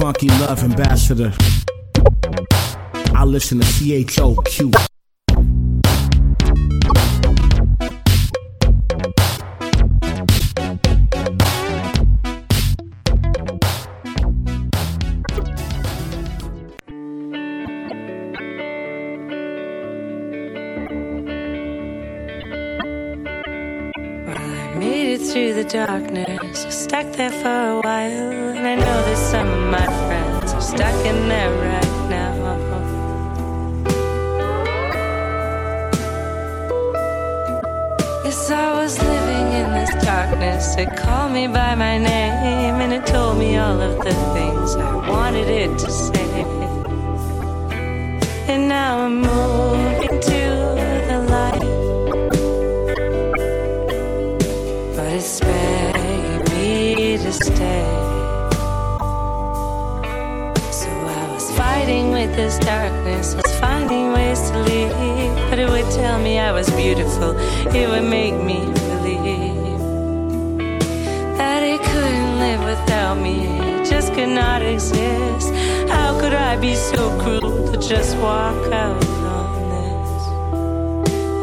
Funky love ambassador. I listen to CHOQ. through the darkness, stuck there for a while. It called me by my name and it told me all of the things I wanted it to say. And now I'm moving to the light. But it's begging me to stay. So I was fighting with this darkness, was finding ways to leave. But it would tell me I was beautiful, it would make me believe it couldn't live without me, it just could not exist. How could I be so cruel to just walk out on this?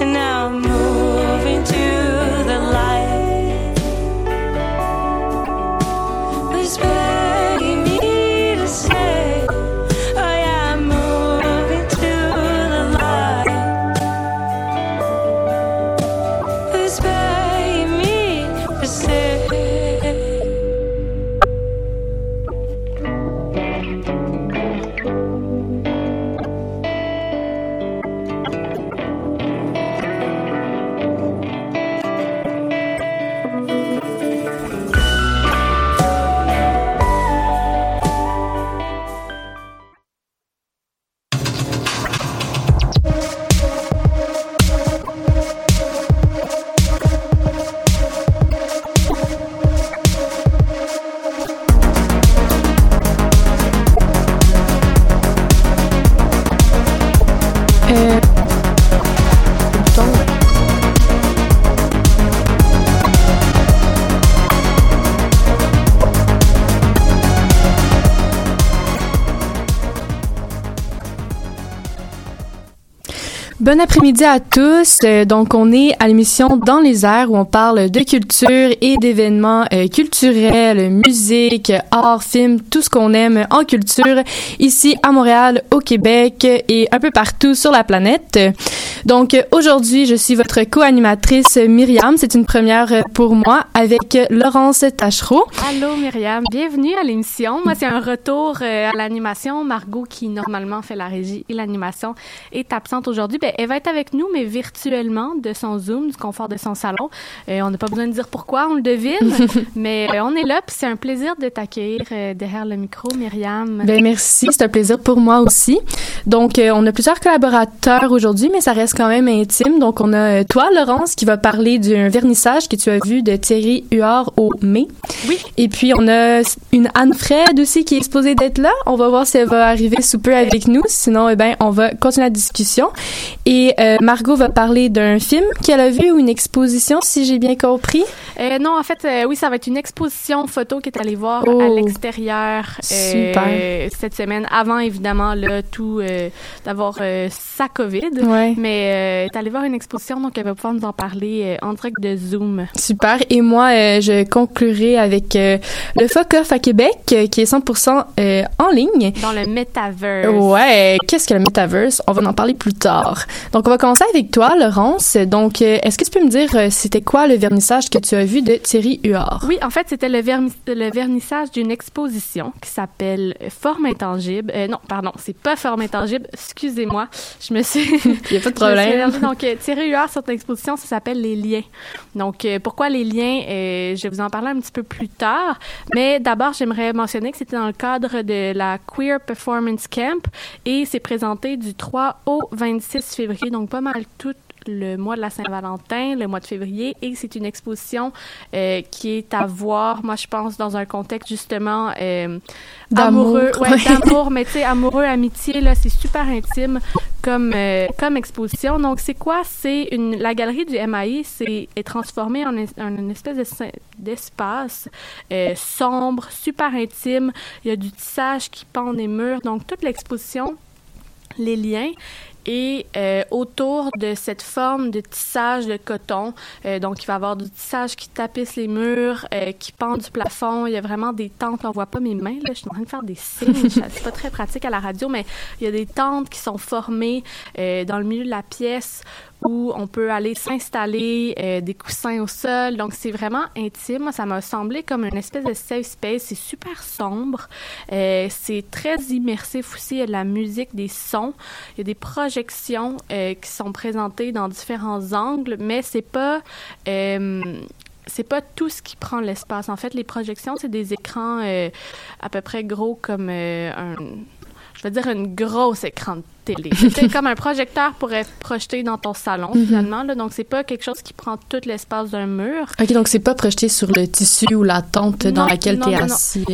And now I'm moving to Bon après-midi à tous. Euh, donc, on est à l'émission Dans les airs où on parle de culture et d'événements euh, culturels, musique, art, film, tout ce qu'on aime en culture ici à Montréal, au Québec et un peu partout sur la planète. Donc, aujourd'hui, je suis votre co-animatrice Myriam. C'est une première pour moi avec Laurence Tachereau. Allô Myriam, bienvenue à l'émission. Moi, c'est un retour euh, à l'animation. Margot, qui normalement fait la régie et l'animation, est absente aujourd'hui. Ben, elle va être avec nous, mais virtuellement, de son Zoom, du confort de son salon. Euh, on n'a pas besoin de dire pourquoi, on le devine, mais euh, on est là, puis c'est un plaisir de t'accueillir derrière le micro, Myriam. Ben merci, c'est un plaisir pour moi aussi. Donc euh, on a plusieurs collaborateurs aujourd'hui, mais ça reste quand même intime. Donc on a euh, toi Laurence qui va parler d'un vernissage que tu as vu de Thierry Huard au mai. Oui. Et puis on a une Anne Fred aussi qui est exposée d'être là. On va voir si elle va arriver sous peu avec nous. Sinon eh ben on va continuer la discussion. Et euh, Margot va parler d'un film qu'elle a vu ou une exposition si j'ai bien compris. Euh, non, en fait, euh, oui, ça va être une exposition photo qui est allée voir Oh. à l'extérieur euh, Super. cette semaine, avant évidemment là, tout d'avoir sa COVID. Ouais. Mais euh, est allée voir une exposition, donc elle va pouvoir nous en parler euh, en direct de Zoom. Super. Et moi, euh, je conclurai avec le Fuck Off à Québec, qui est 100% euh, en ligne. Dans le metaverse. Ouais, qu'est-ce que le metaverse? On va en parler plus tard. Donc, on va commencer avec toi, Laurence. Donc, est-ce que tu peux me dire c'était quoi le vernissage que tu as vu de Thierry Huard? Oui, en fait, c'était le, vernissage d'une exposition qui s'appelle Forme intangible. Non, pardon, c'est pas Forme intangible. Excusez-moi, je me suis. Il n'y a pas de Je me suis problème. Donc, euh, Thierry Huard, cette exposition, ça s'appelle Les liens. Donc, euh, pourquoi les liens? Euh, je vais vous en parler un petit peu plus tard. Mais d'abord, j'aimerais mentionner que c'était dans le cadre de la Queer Performance Camp et c'est présenté du 3 au 26 février, donc pas mal tout le mois de la Saint-Valentin, le mois de février, et c'est une exposition euh, qui est à voir, moi je pense, dans un contexte justement euh, amoureux, ouais, d'amour, mais tu sais, amoureux, amitié, là, c'est super intime comme euh, comme exposition. Donc c'est quoi? C'est une la galerie du MAI, c'est est transformée en, une espèce d'espace sombre, super intime. Il y a du tissage qui pend des murs, donc toute l'exposition les liens et euh, autour de cette forme de tissage de coton, euh, donc il va y avoir du tissage qui tapisse les murs, euh, qui pend du plafond. Il y a vraiment des tentes. On voit pas mes mains là. Je suis en train de faire des signes. C'est pas très pratique à la radio, mais il y a des tentes qui sont formées dans le milieu de la pièce où on peut aller s'installer, euh, des coussins au sol. Donc, c'est vraiment intime. Ça m'a semblé comme une espèce de safe space. C'est super sombre. Euh, c'est très immersif aussi. Il y a de la musique, des sons. Il y a des projections euh, qui sont présentées dans différents angles, mais c'est pas c'est pas tout ce qui prend l'espace. En fait, les projections, c'est des écrans à peu près gros comme un je veux dire, une grosse écran de télé. C'est comme un projecteur pourrait projeter dans ton salon, mhm. finalement. Là. Donc, c'est pas quelque chose qui prend tout l'espace d'un mur. OK, donc c'est pas projeté sur le tissu ou la tente dans laquelle tu es assis.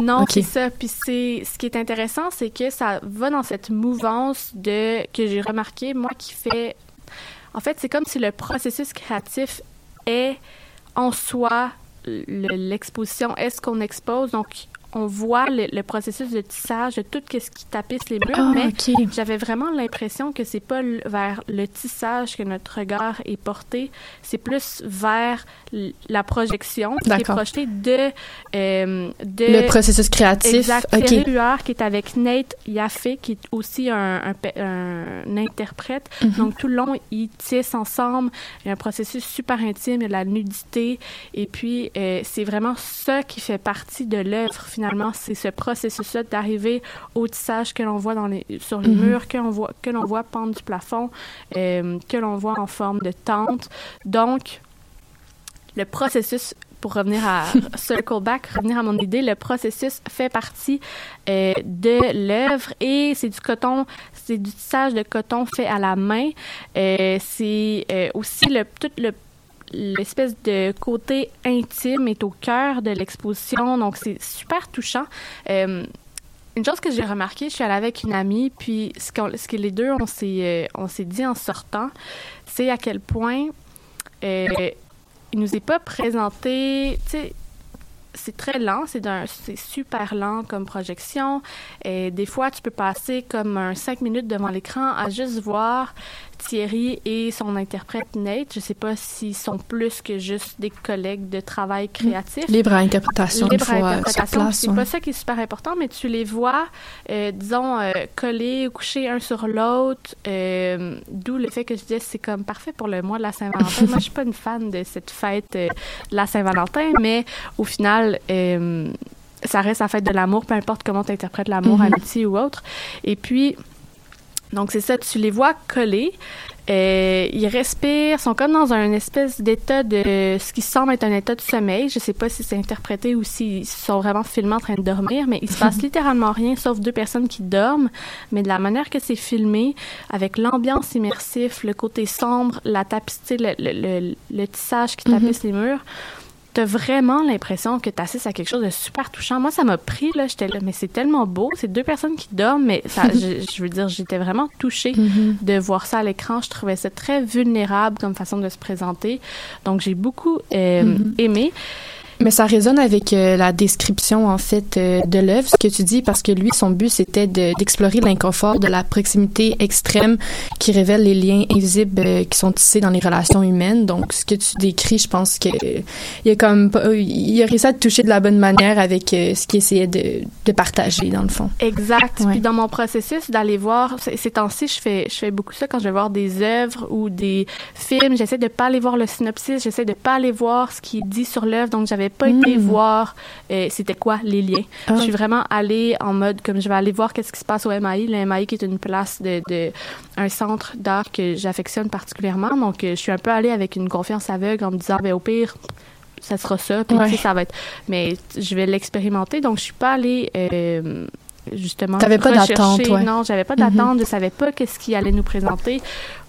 Non, c'est ça. Puis c'est, ce qui est intéressant, c'est que ça va dans cette mouvance de, que j'ai remarqué, moi, qui fait... En fait, c'est comme si le processus créatif est en soi l'exposition, est ce qu'on expose. Donc, on voit le, processus de tissage de tout ce qui tapisse les murs, ah, mais j'avais vraiment l'impression que c'est pas vers le tissage que notre regard est porté, c'est plus vers la projection qui est projetée de, euh, de le processus créatif. Exact. Okay. qui est avec Nate Yaffe, qui est aussi un, un, interprète. Mhm. Donc tout le long, ils tissent ensemble. Il y a un processus super intime, il y a de la nudité, et puis euh, c'est vraiment ça qui fait partie de l'œuvre finalement, c'est ce processus-là d'arriver au tissage que l'on voit dans les, sur les mhm. murs, que l'on voit, que l'on voit pendre du plafond, euh, que l'on voit en forme de tente. Donc, le processus pour revenir à circle back, revenir à mon idée, le processus fait partie euh, de l'œuvre et c'est du coton, c'est du tissage de coton fait à la main. Euh, c'est aussi le tout le l'espèce de côté intime est au cœur de l'exposition, donc c'est super touchant. Euh, une chose que j'ai remarqué, je suis allée avec une amie, puis ce, ce que les deux on s'est euh, dit en sortant, c'est à quel point euh, il nous est pas présenté, tu sais, c'est très lent, c'est super lent comme projection. Et des fois, tu peux passer comme un cinq minutes devant l'écran à juste voir Thierry et son interprète Nate, je sais pas s'ils sont plus que juste des collègues de travail créatif. Libre à interprétation. Libre à interprétation. C'est pas ça qui est super important, mais tu les vois, euh, disons, euh, collés ou couchés un sur l'autre. Euh, d'où le fait que je disais c'est comme parfait pour le mois de la Saint-Valentin. Moi, je suis pas une fan de cette fête de la Saint-Valentin, mais au final ça reste la fête de l'amour, peu importe comment tu interprètes l'amour, mm amitié ou autre. Et puis, donc, c'est ça, tu les vois coller. Euh, ils respirent, sont comme dans un espèce d'état de ce qui semble être un état de sommeil. Je sais pas si c'est interprété ou s'ils sont vraiment filmés en train de dormir, mais il se passe littéralement rien sauf deux personnes qui dorment. Mais de la manière que c'est filmé, avec l'ambiance immersive, le côté sombre, la tapissée, le, le, le, tissage qui tapisse mhm. les murs, t'as vraiment l'impression que t'assistes à quelque chose de super touchant. Moi, ça m'a pris, là, j'étais là, mais c'est tellement beau. C'est deux personnes qui dorment, mais ça, je, veux dire, j'étais vraiment touchée mm-hmm. de voir ça à l'écran. Je trouvais ça très vulnérable comme façon de se présenter. Donc, j'ai beaucoup euh, mm-hmm. aimé. Mais ça résonne avec euh, la description en fait euh, de l'œuvre, ce que tu dis, parce que lui, son but c'était d'explorer l'inconfort de la proximité extrême qui révèle les liens invisibles euh, qui sont tissés dans les relations humaines. Donc, ce que tu décris, je pense que il a comme il a réussi à te toucher de la bonne manière avec ce qu'il essayait de, de, partager dans le fond. Exact. Puis dans mon processus d'aller voir, ces temps-ci, je fais je fais beaucoup ça quand je vais voir des œuvres ou des films. J'essaie de pas aller voir le synopsis, j'essaie de pas aller voir ce qui est dit sur l'œuvre. Donc, j'avais pas été hmm. voir euh, c'était quoi les liens. Ah. Je suis vraiment allée en mode comme je vais aller voir qu'est-ce qui se passe au MAI. Le MAI qui est une place de, de un centre d'art que j'affectionne particulièrement. Donc, euh, je suis un peu allée avec une confiance aveugle en me disant, ben, au pire, ça sera ça, puis ça va être. Mais je vais l'expérimenter. Donc, je suis pas allée. Euh, justement T'avais pas d'attente, Non, j'avais pas d'attente, Je ne je savais pas qu'est-ce qu'il allait nous présenter.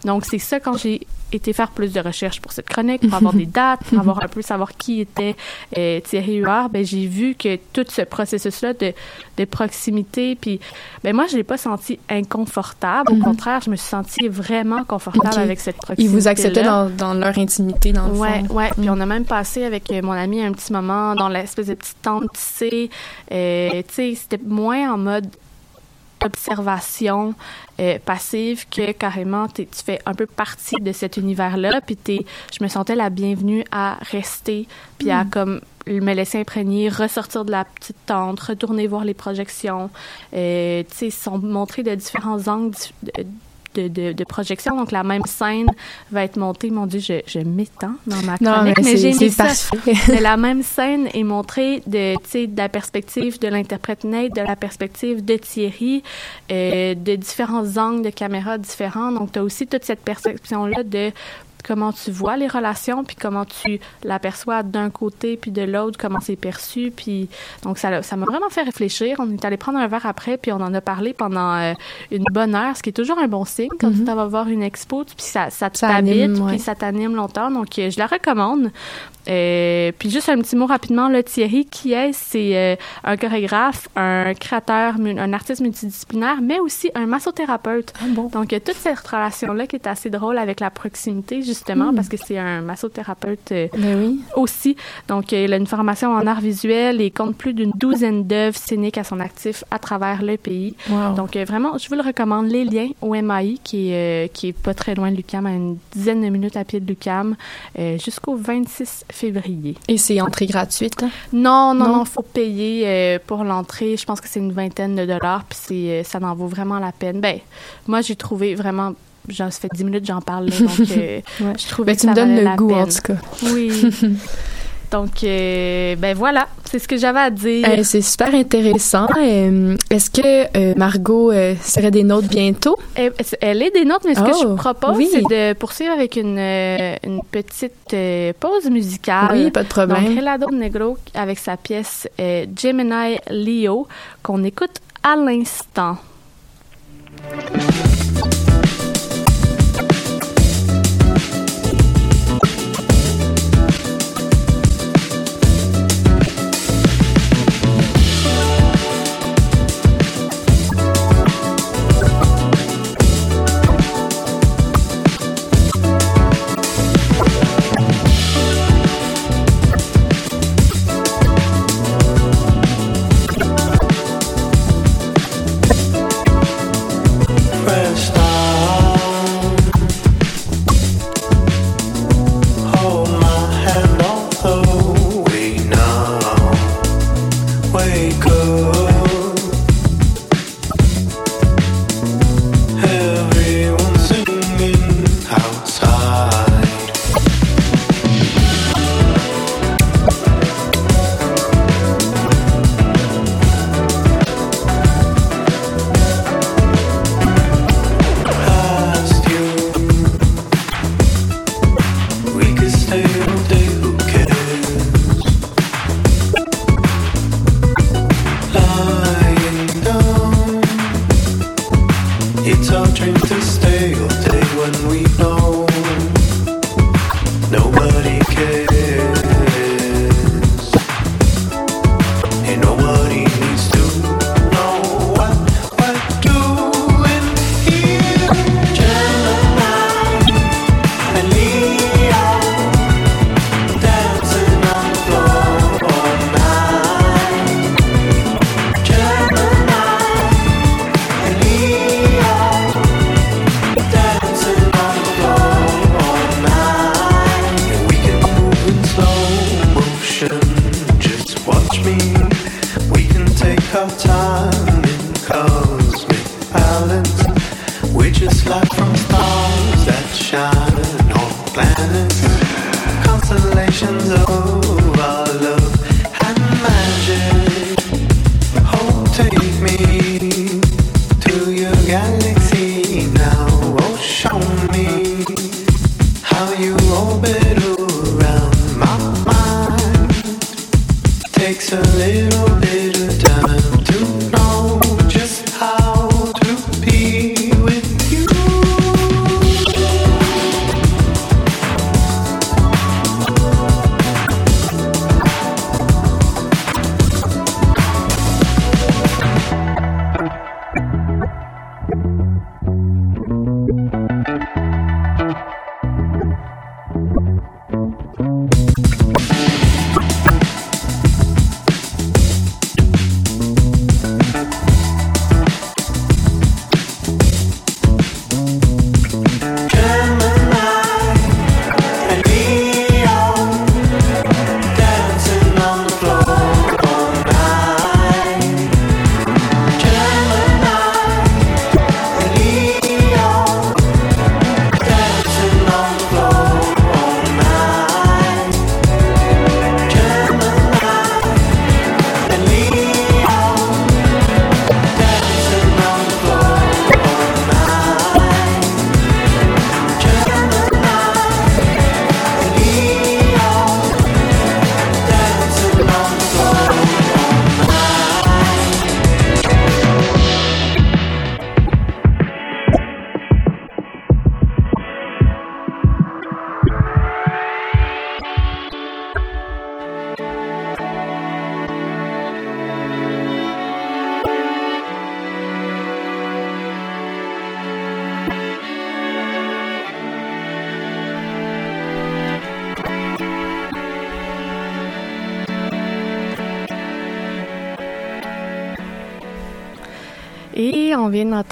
Donc, c'est ça quand j'ai été faire plus de recherches pour cette chronique, pour avoir des dates, pour avoir un peu savoir qui était euh, Thierry Huard, ben, j'ai vu que tout ce processus-là de, de proximité, puis ben, moi, je l'ai pas senti inconfortable. Au Mhm. contraire, je me suis sentie vraiment confortable avec cette proximité. Ils vous acceptaient dans, dans leur intimité, dans le Ouais, fond. ouais. Puis Mm. on a même passé avec euh, mon ami un petit moment dans l'espèce de petite tente tissée. Euh, tu sais, c'était moins en mode observation euh, passive que carrément tu fais un peu partie de cet univers-là. Puis je me sentais la bienvenue à rester, puis à comme me laisser imprégner, ressortir de la petite tente, retourner voir les projections. Euh, tu sais, ils sont montrés de différents angles de, de, projection. Donc, la même scène va être montée. Mon Dieu, je, je m'étends dans ma Non, chronique, mais mais, j'ai c'est ça. Mais la même scène est montrée de, de la perspective de l'interprète Nate, de la perspective de Thierry, euh, de différents angles de caméra différents. Donc, tu as aussi toute cette perception-là de comment tu vois les relations, puis comment tu l'aperçois d'un côté, puis de l'autre, comment c'est perçu. Puis, donc, ça m'a vraiment fait réfléchir. On est allé prendre un verre après, puis on en a parlé pendant euh, une bonne heure, ce qui est toujours un bon signe quand Mhm. tu vas voir une expo, puis ça, ça t'habite, ouais. puis ça t'anime longtemps. Donc, euh, je la recommande. Euh, puis juste un petit mot rapidement, là, Thierry, qui est, c'est euh, un chorégraphe, un créateur, un artiste multidisciplinaire, mais aussi un massothérapeute. Ah bon? Donc, il y a toute cette relation-là qui est assez drôle avec la proximité, justement, Mm. parce que c'est un massothérapeute euh, Ben oui. aussi. Donc, euh, il a une formation en art visuel et compte plus d'une douzaine d'œuvres scéniques à son actif à travers le pays. Wow. Donc, euh, vraiment, je vous le recommande. Les liens au MAI, qui est, euh, qui est pas très loin de Lucam, à une dizaine de minutes à pied de Lucam, euh, jusqu'au 26 février. Et c'est entrée gratuite. hein? Non, non, Non? non, faut payer euh, pour l'entrée. Je pense que c'est une vingtaine de dollars, puis c'est, euh, ça en vaut vraiment la peine. Ben, moi, j'ai trouvé vraiment. Genre, ça fait 10 minutes que j'en parle, là, donc euh, Ouais. je trouvais Ben, que tu me donnes le goût, en tout cas. Oui. donc, euh, ben voilà, c'est ce que j'avais à dire. Euh, c'est super intéressant. Euh, Est-ce que Margot serait des nôtres bientôt? Elle, elle est des nôtres, mais ce que Oh, je propose, oui. c'est de poursuivre avec une, une petite pause musicale. oui, pas de Donc, problème. Relado Negro avec sa pièce Gemini Leo, qu'on écoute à l'instant.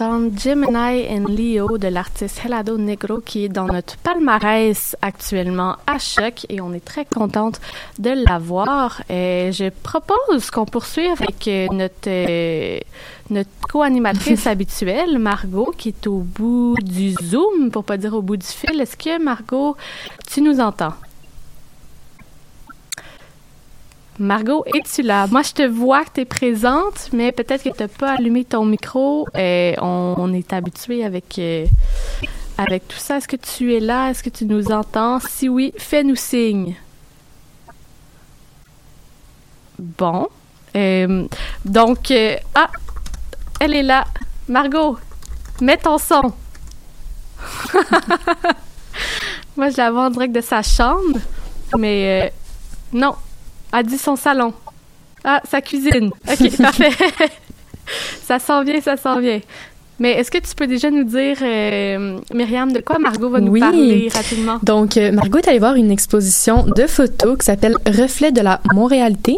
D'entendre Gemini and Leo de l'artiste Helado Negro qui est dans notre palmarès actuellement à choc et on est très contente de l'avoir. Et je propose qu'on poursuive avec euh, notre, euh, notre co-animatrice habituelle, Margot, qui est au bout du Zoom, pour pas dire au bout du fil. Est-ce que, Margot, tu nous entends? Margot, es-tu là? Moi, je te vois que tu es présente, mais peut-être que tu n'as pas allumé ton micro. Euh, on, est habitué avec, euh, avec tout ça. Est-ce que tu es là? Est-ce que tu nous entends? Si oui, fais-nous signe. Bon. Euh, donc, ah, elle est là. Margot, mets ton son. Moi, je la vois en direct de sa chambre, mais non, elle dit son salon. Ah, sa cuisine. OK, parfait. ça s'en vient, ça s'en vient. Mais est-ce que tu peux déjà nous dire, euh, Myriam, de quoi Margot va nous Oui. parler rapidement? Donc, euh, Margot est allée voir une exposition de photos qui s'appelle Reflet de la Montréalité.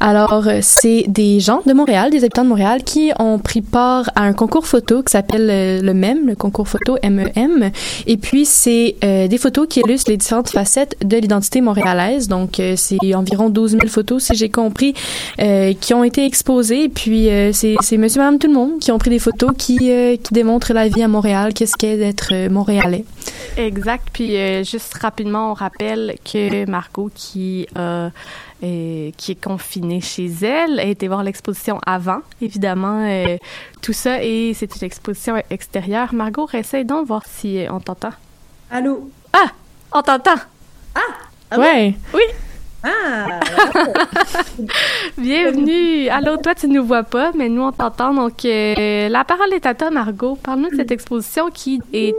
Alors, euh, c'est des gens de Montréal, des habitants de Montréal, qui ont pris part à un concours photo qui s'appelle euh, le MEM, le concours photo MEM. Et puis, c'est euh, des photos qui illustrent les différentes facettes de l'identité montréalaise. Donc, euh, c'est environ 12 000 photos, si j'ai compris, euh, qui ont été exposées. Et puis, euh, c'est c'est monsieur, madame, tout le monde qui ont pris des photos qui, euh, qui démontrent la vie à Montréal, qu'est-ce qu'est d'être euh, montréalais. Exact. Puis euh, juste rapidement, on rappelle que Margot, qui, est confinée chez elle, a été voir l'exposition avant, évidemment, euh, tout ça. Et c'est une exposition extérieure. Margot, essaye donc voir si on t'entend. Allô? Ah! On t'entend! Ah bon ouais. Oui! Ah Bienvenue! Allô, toi, tu ne nous vois pas, mais nous, on t'entend. Donc, euh, la parole est à toi, Margot. Parle-nous de cette exposition qui est...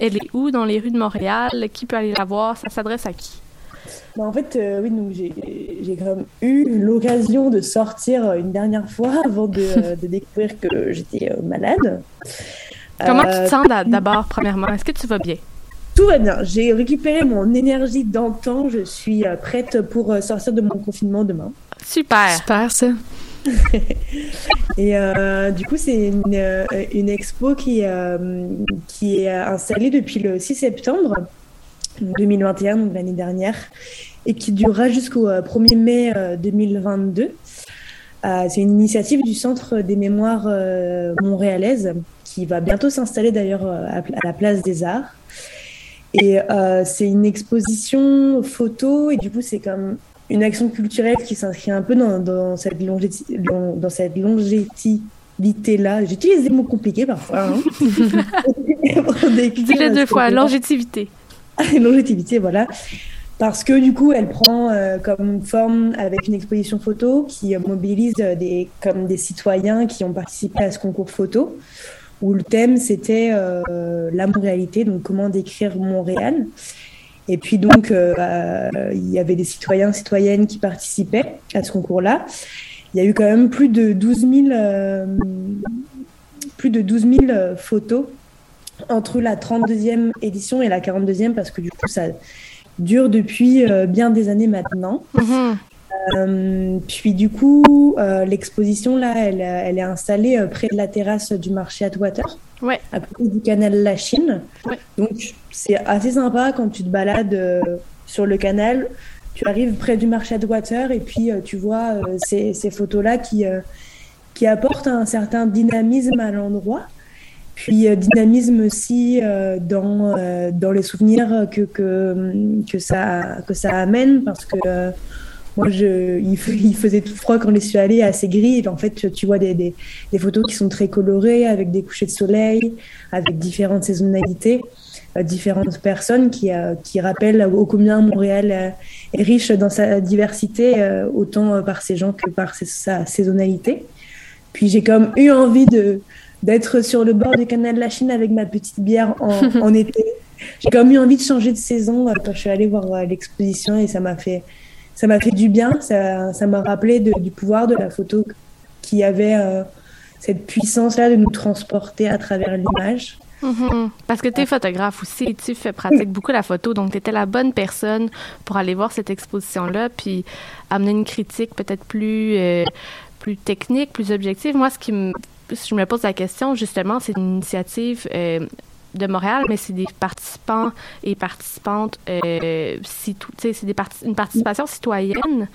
Elle est où dans les rues de Montréal? Qui peut aller la voir? Ça s'adresse à qui? Bah, En fait, euh, oui, donc j'ai j'ai quand même eu l'occasion de sortir euh, une dernière fois avant de, de découvrir que j'étais euh, malade. Comment tu te sens d'a- d'abord, premièrement? Est-ce que tu vas bien? Tout va bien. J'ai récupéré mon énergie d'antan. Je suis euh, prête pour euh, sortir de mon confinement demain. Super! Super, ça. Et euh, du coup, c'est une, une expo qui, euh, qui est installée depuis le 6 septembre 2021, donc l'année dernière, et qui durera jusqu'au euh, 1er mai euh, 2022. Euh, c'est une initiative du Centre des mémoires euh, montréalaises qui va bientôt s'installer d'ailleurs à, à la place des arts. Et euh, c'est une exposition photo et du coup c'est comme une action culturelle qui s'inscrit un peu dans, dans cette longéti- long- dans cette longévité là. J'utilise des mots compliqués parfois. Hein, Dis-le deux fois, que- longévité. longévité, voilà. Parce que du coup, elle prend euh, comme forme avec une exposition photo qui mobilise euh, des, comme des citoyens qui ont participé à ce concours photo, où le thème c'était euh, la Montréalité, donc comment décrire Montréal. Et puis donc, euh, euh, il y avait des citoyens, citoyennes qui participaient à ce concours-là. Il y a eu quand même plus de 12 000, euh, plus de 12 000 euh, photos entre la 32e édition et la 42e parce que du coup ça dure depuis bien des années maintenant. Mhm. Euh, puis du coup euh, l'exposition là elle, elle est installée euh, près de la terrasse du marché Atwater, Ouais. à côté du canal La Chine. Ouais. Donc c'est assez sympa quand tu te balades euh, sur le canal. Tu arrives près du marché Atwater et puis tu vois ces, ces photos là qui qui apportent un certain dynamisme à l'endroit. Puis dynamisme aussi dans, dans les souvenirs que, que, que, ça, que ça amène parce que moi, je, il, faisait tout froid quand je suis allée, assez gris. Et en fait, tu vois des, des, des photos qui sont très colorées, avec des couchers de soleil, avec différentes saisonnalités, euh, différentes personnes qui, euh, qui rappellent ô combien Montréal euh, est riche dans sa diversité, autant par ses gens que par ses- sa saisonnalité. Puis j'ai comme eu envie de d'être sur le bord du canal de la Chine avec ma petite bière en, en été. J'ai quand même eu envie de changer de saison quand je suis allée voir l'exposition et ça m'a fait ça m'a fait du bien. Ça ça m'a rappelé de- du pouvoir de la photo qui avait euh, cette puissance là de nous transporter à travers l'image. Mhm. Parce que tu es photographe aussi tu fais pratique beaucoup la photo, donc tu étais la bonne personne pour aller voir cette exposition-là, puis amener une critique peut-être plus, euh, plus technique, plus objective. Moi, ce qui me je me pose la question, justement, c'est une initiative euh, de Montréal, mais c'est des participants et participantes, euh, c'est une participation citoyenne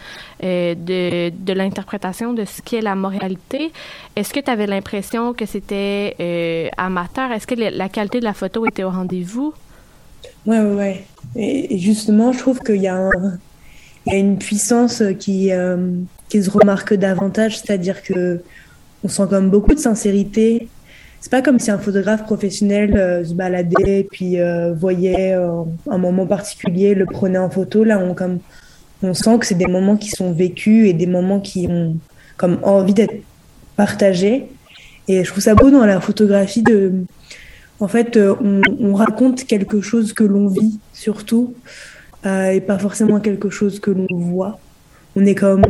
euh, de, de l'interprétation de ce qu'est la moralité. Est-ce que tu avais l'impression que c'était euh, amateur? Est-ce que la qualité de la photo était au rendez-vous? Ouais, ouais, ouais. Et, justement, je trouve qu'il y, y, a une puissance qui, qui se remarque davantage, c'est-à-dire que on sent comme beaucoup de sincérité c'est pas comme si un photographe professionnel euh, se baladait puis euh, voyait euh, un moment particulier, le prenait en photo. Là, on comme on sent que c'est des moments qui sont vécus et des moments qui ont comme envie d'être partagés. Et je trouve ça beau dans la photographie de, en fait, on, on raconte quelque chose que l'on vit surtout et pas forcément quelque chose que l'on voit. On est comme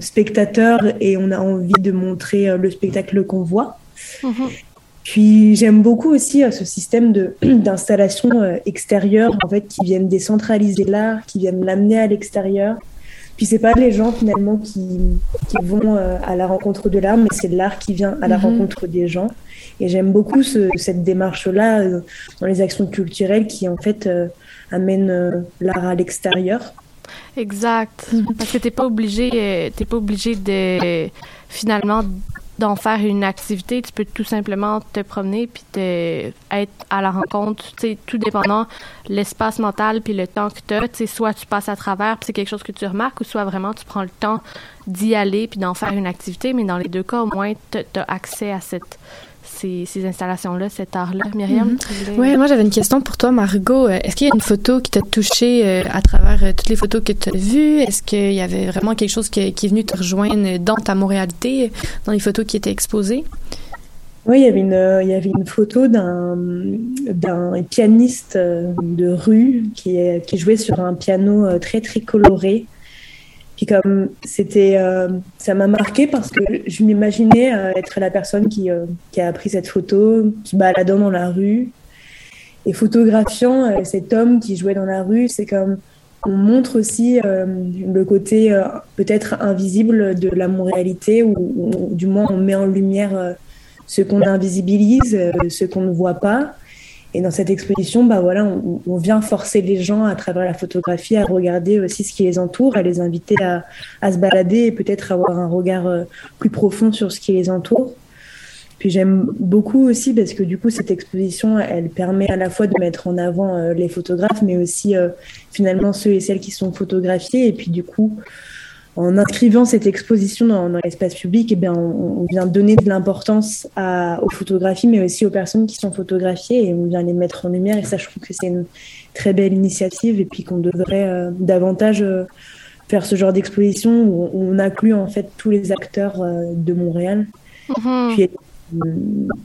spectateur et on a envie de montrer le spectacle qu'on voit. Mm-hmm. Puis j'aime beaucoup aussi euh, ce système d'installation euh, extérieure en fait qui viennent décentraliser l'art, qui viennent l'amener à l'extérieur. Puis c'est pas les gens finalement qui, qui vont euh, à la rencontre de l'art, mais c'est l'art qui vient à la mhm. rencontre des gens. Et j'aime beaucoup ce, cette démarche-là dans les actions culturelles qui en fait amènent l'art à l'extérieur. Exact. Parce que t'es pas obligé, t'es pas obligé de finalement d'en faire une activité, tu peux tout simplement te promener puis te, être à la rencontre, tu tout dépendant l'espace mental puis le temps que tu as, tu sais, soit tu passes à travers puis c'est quelque chose que tu remarques ou soit vraiment tu prends le temps d'y aller puis d'en faire une activité, mais dans les deux cas, au moins, tu as accès à cette ces, installations-là, cet art-là. Myriam? Mhm. Oui, moi j'avais une question pour toi, Margot. Euh, est-ce qu'il y a une photo qui t'a touché euh, à travers euh, toutes les photos que tu as vues? Est-ce qu'il y avait vraiment quelque chose qui, est venu te rejoindre dans ta moralité, dans les photos qui étaient exposées? Oui, il y avait une, il y avait une photo d'un, d'un pianiste de rue qui, qui jouait sur un piano très très coloré puis comme c'était, euh, ça m'a marqué parce que je m'imaginais euh, être la personne qui, euh, qui, a pris cette photo, se baladant dans la rue et photographiant cet homme qui jouait dans la rue. C'est comme on montre aussi le côté peut-être invisible de la réalité ou, ou, du moins on met en lumière ce qu'on invisibilise, ce qu'on ne voit pas. Et dans cette exposition, bah voilà, on, vient forcer les gens à travers la photographie à regarder aussi ce qui les entoure, à les inviter à, à se balader et peut-être avoir un regard euh, plus profond sur ce qui les entoure. Puis j'aime beaucoup aussi parce que du coup cette exposition, elle permet à la fois de mettre en avant euh, les photographes, mais aussi euh, finalement ceux et celles qui sont photographiés. Et puis du coup, en inscrivant cette exposition dans, l'espace public, eh bien, on, vient donner de l'importance aux photographies, mais aussi aux personnes qui sont photographiées, et on vient les mettre en lumière. Et ça, je trouve que c'est une très belle initiative, et puis qu'on devrait euh, davantage euh, faire ce genre d'exposition où, on inclut en fait tous les acteurs euh, de Montréal. Mm-hmm.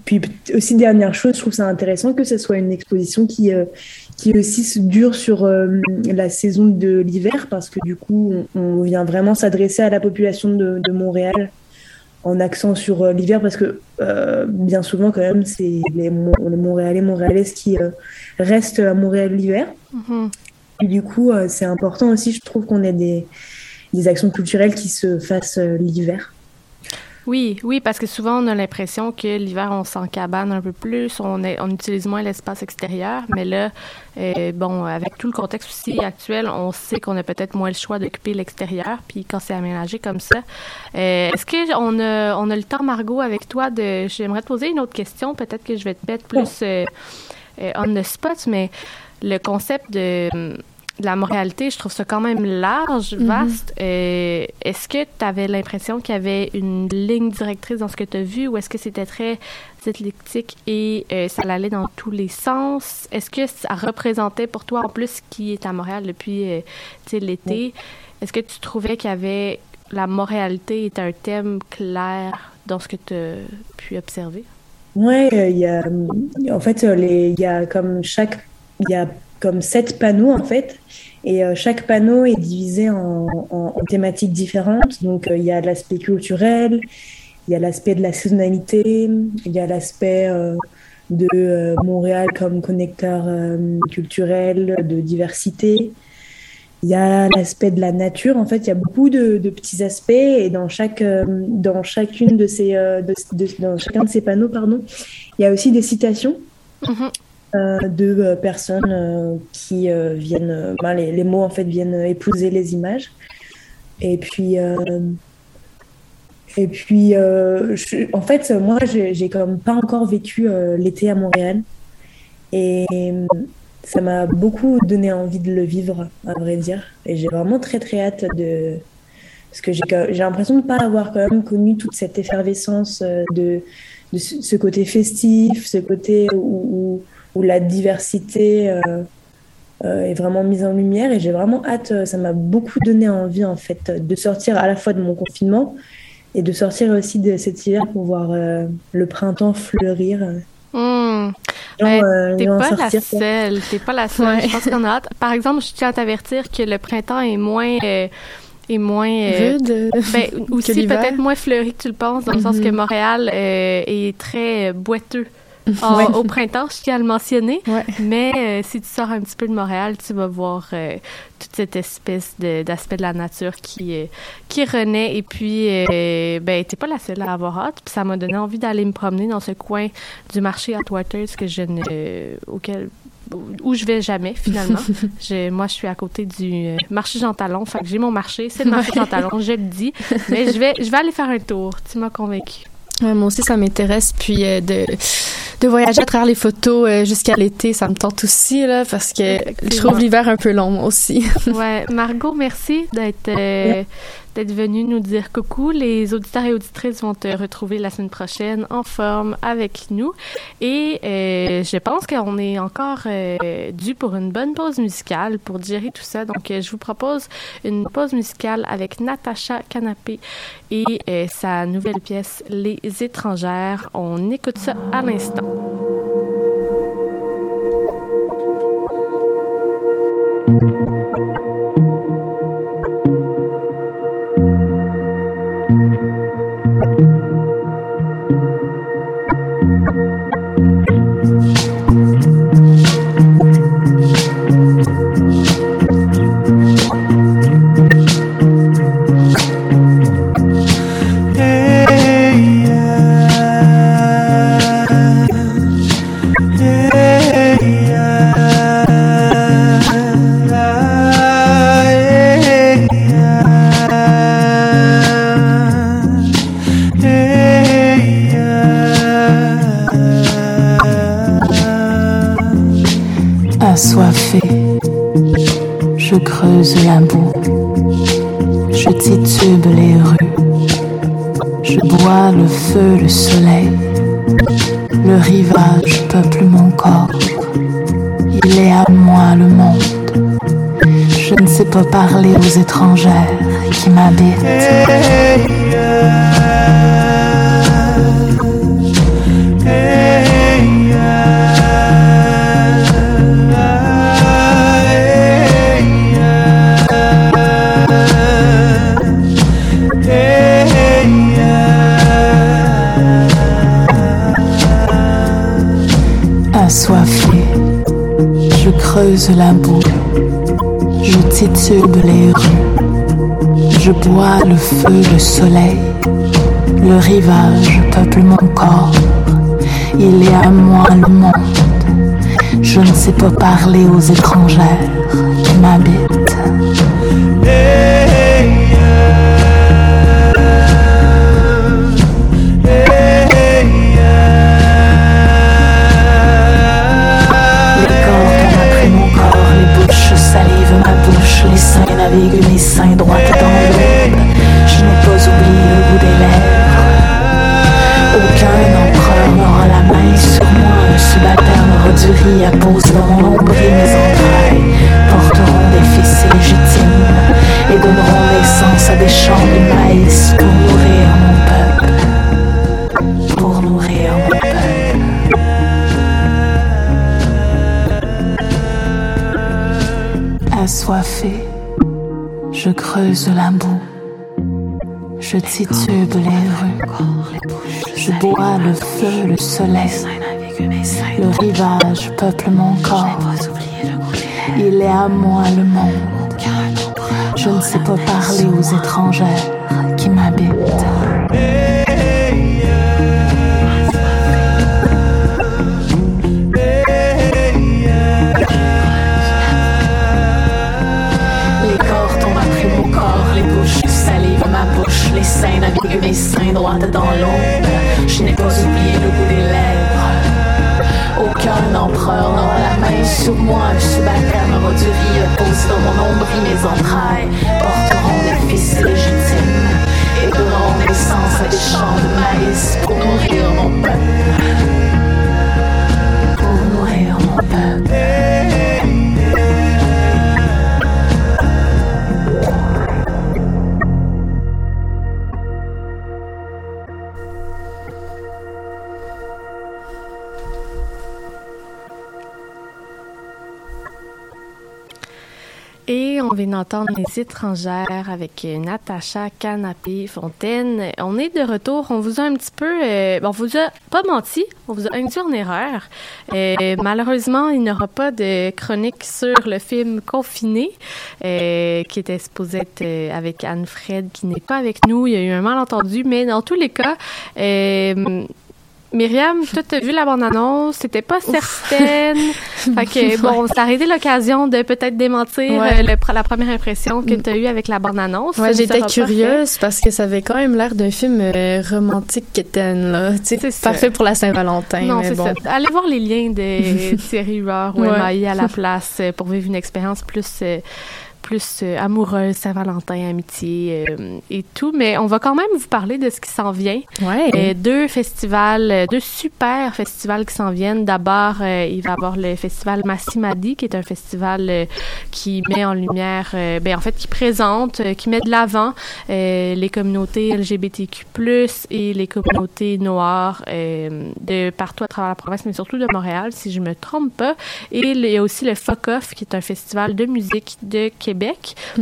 Puis, puis aussi dernière chose, je trouve ça intéressant que ce soit une exposition qui qui aussi dure sur euh, la saison de l'hiver parce que du coup, on, vient vraiment s'adresser à la population de, Montréal en accent sur euh, l'hiver parce que euh, bien souvent quand même c'est les, les, Montréalais Montréalaises qui restent à Montréal l'hiver. Mm-hmm. Et du coup, c'est important aussi, je trouve qu'on ait des, des actions culturelles qui se fassent l'hiver. Oui, oui, parce que souvent on a l'impression que l'hiver on s'encabane un peu plus, on, est, on utilise moins l'espace extérieur, mais là, euh, bon, avec tout le contexte aussi actuel, on sait qu'on a peut-être moins le choix d'occuper l'extérieur, puis quand c'est aménagé comme ça. Euh, est-ce qu'on a, on a le temps, Margot, avec toi, de, j'aimerais te poser une autre question, peut-être que je vais te mettre plus euh, on the spot, mais le concept de la moralité, je trouve ça quand même large, mhm. vaste. Euh, est-ce que tu avais l'impression qu'il y avait une ligne directrice dans ce que tu as vu ou est-ce que c'était très éclectique et euh, ça allait dans tous les sens? Est-ce que ça représentait pour toi, en plus, qui est à Montréal depuis euh, l'été, est-ce que tu trouvais qu'il y avait la moralité est un thème clair dans ce que tu as pu observer? Oui, il y a, en fait, il y a comme chaque, il y a comme sept panneaux en fait. Et euh, chaque panneau est divisé en, thématiques différentes. Donc euh, il y a l'aspect culturel, il y a l'aspect de la saisonnalité, il y a l'aspect euh, de Montréal comme connecteur culturel, de diversité. il y a l'aspect de la nature. En fait, il y a beaucoup de, petits aspects et dans chaque, dans chacune de ces, dans chacun de ces panneaux, pardon, il y a aussi des citations Mhm. euh, de euh, personnes euh, qui euh, viennent, euh, les, mots en fait viennent épouser les images. Et puis, euh, et puis, euh, en fait, moi, j'ai comme pas encore vécu euh, l'été à Montréal, et euh, ça m'a beaucoup donné envie de le vivre, à vrai dire. Et j'ai vraiment très très hâte de, parce que j'ai l'impression de pas avoir quand même connu toute cette effervescence euh, de, ce côté festif, ce côté où, où la diversité euh, euh, est vraiment mise en lumière. Et j'ai vraiment hâte, euh, ça m'a beaucoup donné envie en fait de sortir à la fois de mon confinement et de sortir aussi de cet hiver pour voir euh, le printemps fleurir. Hmm. Ouais, euh, T'es pas la seule. T'es pas la seule. Je pense qu'on a hâte. Par exemple, je tiens à t'avertir que le printemps est moins. euh, est moins. Rude. euh, ben, aussi peut-être moins fleuri que tu le penses, dans le sens que Montréal euh, est très boiteux. En- Ouais. Au printemps, je tiens à le mentionner. Ouais. Mais euh, si tu sors un petit peu de Montréal, tu vas voir euh, toute cette espèce d'aspect de, la nature qui, euh, qui renaît. Et puis, ben, t'es pas la seule à avoir hâte. Puis ça m'a donné envie d'aller me promener dans ce coin du marché Atwaters que je ne, auquel où je vais jamais finalement. Je- moi, je suis à côté du marché Jean Talon, fait que j'ai mon marché, c'est le marché Jean Talon, je le dis, mais je vais, je vais aller faire un tour. Tu m'as convaincu. Ouais, moi aussi, ça m'intéresse. Puis euh, de, de voyager à travers les photos euh, jusqu'à l'été, ça me tente aussi, là, parce que je trouve l'hiver un peu long, moi aussi. Ouais, Margot, merci d'être euh, d'être venue nous dire coucou. Les auditeurs et auditrices vont te retrouver la semaine prochaine en forme avec nous. Et euh, je pense qu'on est encore euh, dû pour une bonne pause musicale pour digérer tout ça. Donc, euh, je vous propose une pause musicale avec Natacha Canapé et sa nouvelle pièce Les étrangères. On écoute ça à l'instant. Rivage peuple mon corps, il est à moi le monde, je ne sais pas parler aux étrangères qui m'habitent. Creuse la boue, je titube les rues, je bois le feu, le soleil, le rivage peuple mon corps, il est à moi le monde, je ne sais pas parler aux étrangères qui m'habitent. Mes seins droits dans l'aube. Je n'ai pas oublié le goût des lèvres. Aucun empereur n'aura la main sur moi, un subalterne aura du riz à poser dans mon nombril, mes entrailles porteront des fils illégitimes et donneront naissance à des champs de maïs pour nourrir je creuse la boue, je titube les rues, je bois le feu, le soleil, le rivage peuple mon corps, il est à moi le monde, Je ne sais pas parler aux étrangères qui m'habitent. Seins mes seins droites dans l'ombre. Je n'ai pas oublié le goût des lèvres. Aucun empereur n'aura la main sur moi, aura du riz pose dans mon ombre et mes entrailles porteront des fils légitimes et donneront naissance à des champs de maïs pour nourrir mon peuple. Pour nourrir mon peuple. Et on vient d'entendre les étrangères avec euh, Natacha Canapé Fontaine. On est de retour. On vous a un petit peu, euh, on vous a pas menti, on vous a induit en erreur. Euh, malheureusement, il n'y aura pas de chronique sur le film Confiné, euh, qui était supposé être euh, avec Anne Fred, qui n'est pas avec nous. Il y a eu un malentendu, mais dans tous les cas. Myriam, toi, t'as vu la bande-annonce, c'était pas certaine. fait que, bon, ça a été l'occasion de peut-être démentir Ouais. euh, le- la première impression que t'as eue avec la bande-annonce. Ouais, j'étais curieuse parce que ça avait quand même l'air d'un film euh, romantique quétaine, là. C'est ça. parfait pour la Saint-Valentin. Non, c'est bon. ça. Allez voir les liens de Thierry Huard ou Ouais. MAI à la place euh, pour vivre une expérience plus, euh, plus euh, amoureuse, Saint-Valentin, amitié euh, et tout. Mais on va quand même vous parler de ce qui s'en vient. Ouais. Euh, deux festivals, deux super festivals qui s'en viennent. D'abord, il va y avoir le festival Massimadi, qui est un festival qui met en lumière, ben, en fait, qui présente, qui met de l'avant les communautés LGBTQ+, et les communautés noires de partout à travers la province, mais surtout de Montréal, si je me trompe pas. Et il y a aussi le FOCOF, qui est un festival de musique de Québec,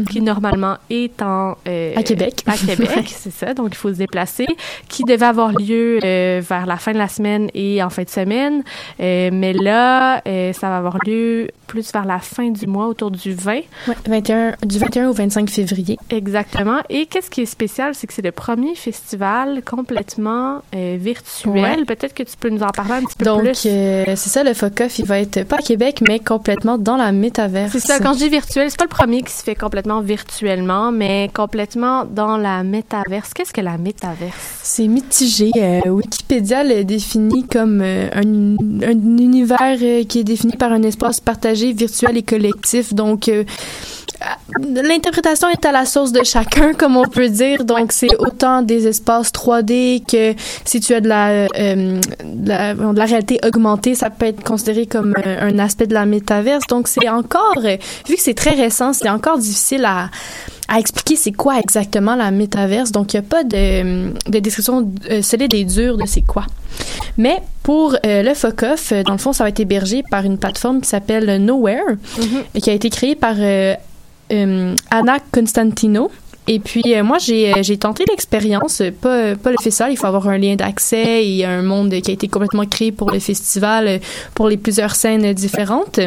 qui normalement est en... euh, À Québec. À Québec, c'est ça. Donc, il faut se déplacer. Qui devait avoir lieu euh, vers la fin de la semaine et en fin de semaine. Euh, mais là, ça va avoir lieu plus vers la fin du mois, autour du 20. Ouais, 21, du 21 au 25 février. Exactement. Et qu'est-ce qui est spécial, c'est que c'est le premier festival complètement virtuel. Ouais. Peut-être que tu peux nous en parler un petit peu Donc, plus. euh, c'est ça, le FOCOF, il va être pas à Québec, mais complètement dans la métaverse. C'est ça, quand je dis virtuel, c'est pas le premier qui se fait complètement virtuellement, mais complètement dans la métaverse. Qu'est-ce que la métaverse? C'est mitigé. Euh, Wikipédia le définit comme euh, un, un univers euh, qui est défini par un espace partagé, virtuel et collectif. Donc, L'interprétation est à la source de chacun, comme on peut dire. Donc, c'est autant des espaces 3D que si tu as de la, euh, de la, de la réalité augmentée, ça peut être considéré comme euh, un aspect de la métaverse. Donc, c'est encore, euh, vu que c'est très récent, c'est encore difficile à, à expliquer c'est quoi exactement la métaverse. Donc, il n'y a pas de, de description euh, solide et dure de c'est quoi. Mais pour euh, le FOCOF, euh, dans le fond, ça va être hébergé par une plateforme qui s'appelle Nowhere, et qui a été créée par euh, euh, Anna Constantino. Et puis, euh, moi, j'ai, euh, j'ai tenté l'expérience, euh, pas, euh, pas le festival, il faut avoir un lien d'accès et un monde qui a été complètement créé pour le festival, euh, pour les plusieurs scènes euh, différentes.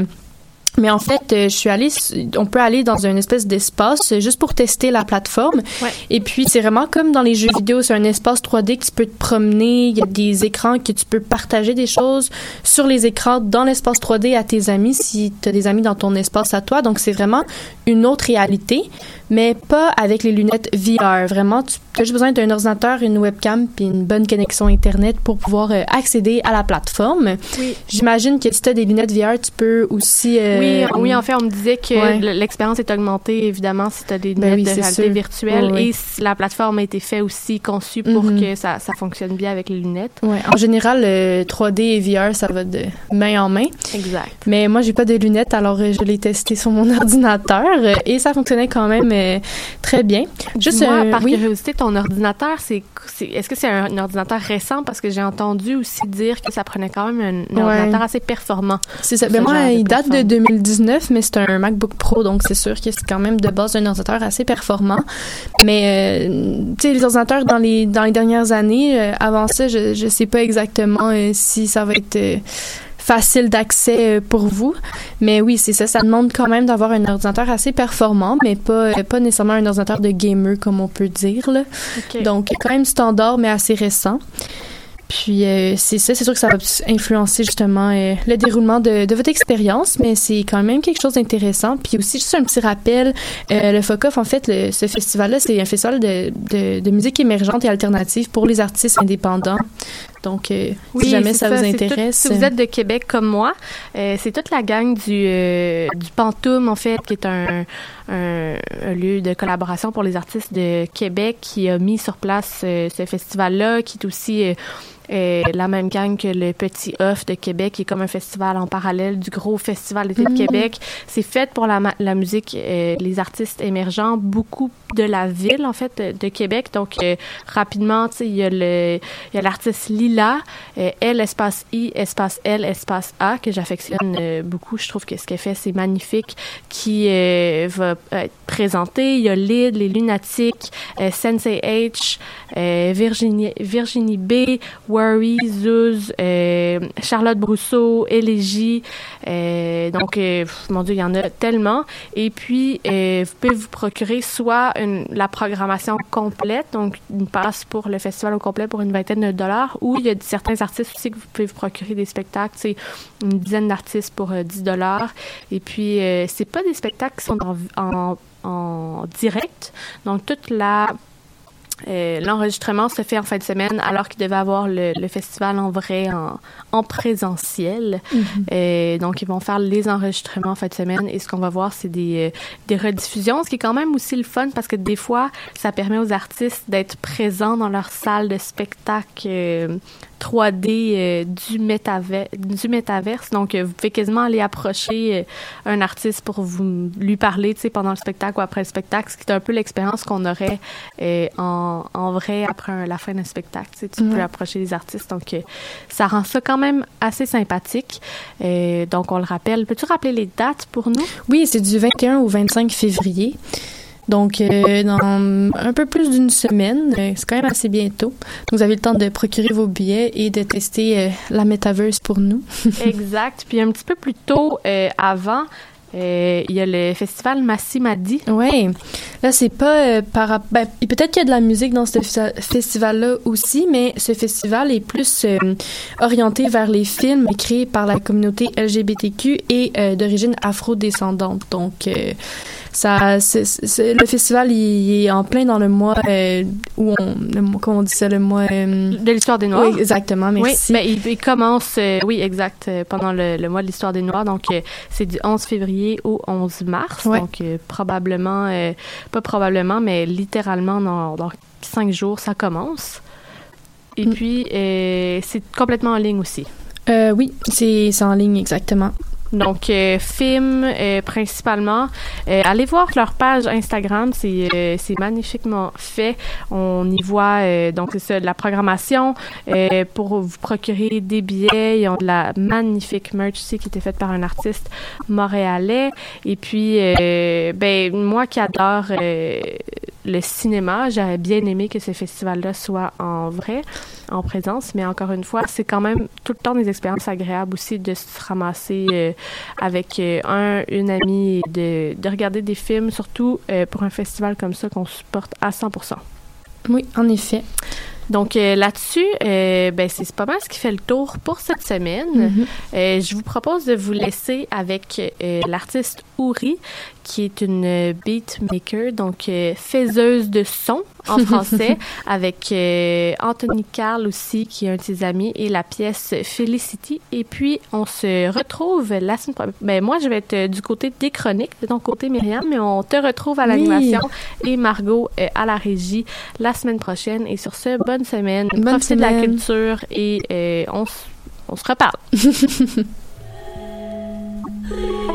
Mais en fait, euh, je suis allée, on peut aller dans une espèce d'espace euh, juste pour tester la plateforme. Ouais. Et puis, c'est vraiment comme dans les jeux vidéo, c'est un espace 3D que tu peux te promener. Il y a des écrans que tu peux partager des choses sur les écrans dans l'espace 3D à tes amis si tu as des amis dans ton espace à toi. Donc, c'est vraiment une autre réalité, mais pas avec les lunettes VR. Vraiment, tu as juste besoin d'un ordinateur, une webcam puis une bonne connexion Internet pour pouvoir euh, accéder à la plateforme. Oui. J'imagine que si tu as des lunettes VR, tu peux aussi... euh, Oui, oui, en fait, on me disait que Ouais. l'expérience est augmentée, évidemment, si tu as des Ben lunettes oui, de réalité sûr. virtuelle. Ouais. Et s- la plateforme a été faite aussi, conçue pour Mhm. que ça, ça fonctionne bien avec les lunettes. Ouais, en général, le 3D et VR, ça va de main en main. Exact. Mais moi, j'ai pas de lunettes, alors euh, je l'ai testé sur mon ordinateur euh, et ça fonctionnait quand même euh, très bien. Juste, Moi, euh, par oui? curiosité, ton ordinateur, c'est, est-ce que c'est un, ordinateur récent? Parce que j'ai entendu aussi dire que ça prenait quand même un, un Ouais. ordinateur assez performant. C'est ça. Ben moi, il date de plateforme. 2019, mais c'est un MacBook Pro, donc c'est sûr que c'est quand même de base un ordinateur assez performant. Mais, euh, tu sais, les ordinateurs dans les, dans les dernières années, euh, avant ça, je, je sais pas exactement euh, si ça va être facile d'accès euh, pour vous. Mais oui, c'est ça. Ça demande quand même d'avoir un ordinateur assez performant, mais pas, euh, pas nécessairement un ordinateur de gamer, comme on peut dire. Là. Donc, quand même standard, mais assez récent. Puis, euh, c'est ça. C'est sûr que ça va influencer justement euh, le déroulement de, de votre expérience, mais c'est quand même quelque chose d'intéressant. Puis aussi, juste un petit rappel, euh, le FOCOF, en fait, le- ce festival-là, c'est un festival de, de, de musique émergente et alternative pour les artistes indépendants. Donc, euh, si jamais ça, vous intéresse. tout- si vous êtes de Québec comme moi, euh, c'est toute la gang du, euh, du Pantoum, en fait, qui est un, un, un lieu de collaboration pour les artistes de Québec qui a mis sur place euh, ce festival-là, qui est aussi euh, euh, la même gang que le Petit Off de Québec, qui est comme un festival en parallèle du gros festival d'été de Mhm. Québec. C'est fait pour la, la musique, euh, les artistes émergents, beaucoup de la ville, en fait, de, Québec. Donc, euh, rapidement, il y a l'artiste Lila, euh, L espace I espace L espace A que j'affectionne euh, beaucoup. Je trouve que ce qu'elle fait c'est magnifique, qui euh, va être présenté. Il y a Lyd, les Lunatiques, Sensei H, Virginie Virginie B, Worry, Zuz, Charlotte Brousseau, Élégie. Donc mon Dieu, il y en a tellement. Et puis vous pouvez vous procurer soit la programmation complète, donc une passe pour le festival au complet pour une vingtaine de dollars, ou il y a certains artistes aussi que vous pouvez vous procurer des spectacles, c'est une dizaine d'artistes pour euh, 10 dollars. Et puis euh, c'est pas des spectacles qui sont en, en direct, donc toute la euh, L'enregistrement se fait en fin de semaine alors qu'il devait avoir le, le festival en vrai, en, en présentiel. Euh, donc, ils vont faire les enregistrements en fin de semaine et ce qu'on va voir, c'est des, euh, des rediffusions, ce qui est quand même aussi le fun parce que des fois, ça permet aux artistes d'être présents dans leur salle de spectacle euh, 3D euh, du, métaver du métaverse. Donc, euh, vous pouvez quasiment aller approcher euh, un artiste pour vous lui parler, pendant le spectacle ou après le spectacle, ce qui est un peu l'expérience qu'on aurait en, en vrai après un- la fin d'un spectacle. Tu, peux approcher les artistes. Donc, ça rend ça quand même assez sympathique. Donc, on le rappelle. Peux-tu rappeler les dates pour nous? Oui, c'est du 21 au 25 février. Donc, euh, dans un peu plus d'une semaine, euh, c'est quand même assez bientôt. Vous avez le temps de procurer vos billets et de tester euh, la Metaverse pour nous. exact. Puis un petit peu plus tôt, euh, avant, euh, il y a le festival Massimadi. Ouais. Là, c'est pas euh, par ben, peut-être qu'il y a de la musique dans ce festi- festival-là aussi, mais ce festival est plus euh, orienté vers les films créés par la communauté LGBTQ et euh, d'origine afro-descendante. Donc, ça, le festival il, est en plein dans le mois euh, où on, le comment on dit ça, le mois. euh, De l'histoire des Noirs? oui, exactement. Merci. Oui, ben, il, il commence, euh, oui, exact, pendant le, le mois de l'histoire des Noirs. Donc, c'est du 11 février au 11 mars. Ouais. Donc, probablement, pas probablement, mais littéralement, dans, dans cinq jours, ça commence. Et Mm. puis, c'est complètement en ligne aussi. Oui, c'est c'est en ligne exactement. Donc, euh, films euh, principalement. Euh, allez voir leur page Instagram, c'est euh, magnifiquement fait. On y voit, euh, donc ça, de la programmation euh, pour vous procurer des billets. Ils ont de la magnifique merch aussi qui était faite par un artiste montréalais. Et puis, ben moi qui adore le cinéma, j'aurais bien aimé que ce festival-là soit en vrai, en présence. Mais encore une fois, c'est quand même tout le temps des expériences agréables aussi de se ramasser euh, avec euh, un, une amie de, de regarder des films, surtout euh, pour un festival comme ça qu'on supporte à 100%. Oui, en effet. Donc euh, là-dessus, euh, ben, c'est pas mal ce qui fait le tour pour cette semaine. Mhm. Euh, je vous propose de vous laisser avec l'artiste Ouri, qui est une beatmaker, donc euh, faiseuse de son en français, avec euh, Anthony Carl aussi, qui est un de ses amis, et la pièce Felicity. Et puis, on se retrouve la semaine prochaine. Ben, moi, je vais être euh, du côté des chroniques, de ton côté, Myriam, mais on te retrouve à Oui. l'animation et Margot à la régie la semaine prochaine. Et sur ce, bonne semaine. Bonne Profitez de la semaine. culture et euh, on se reparle.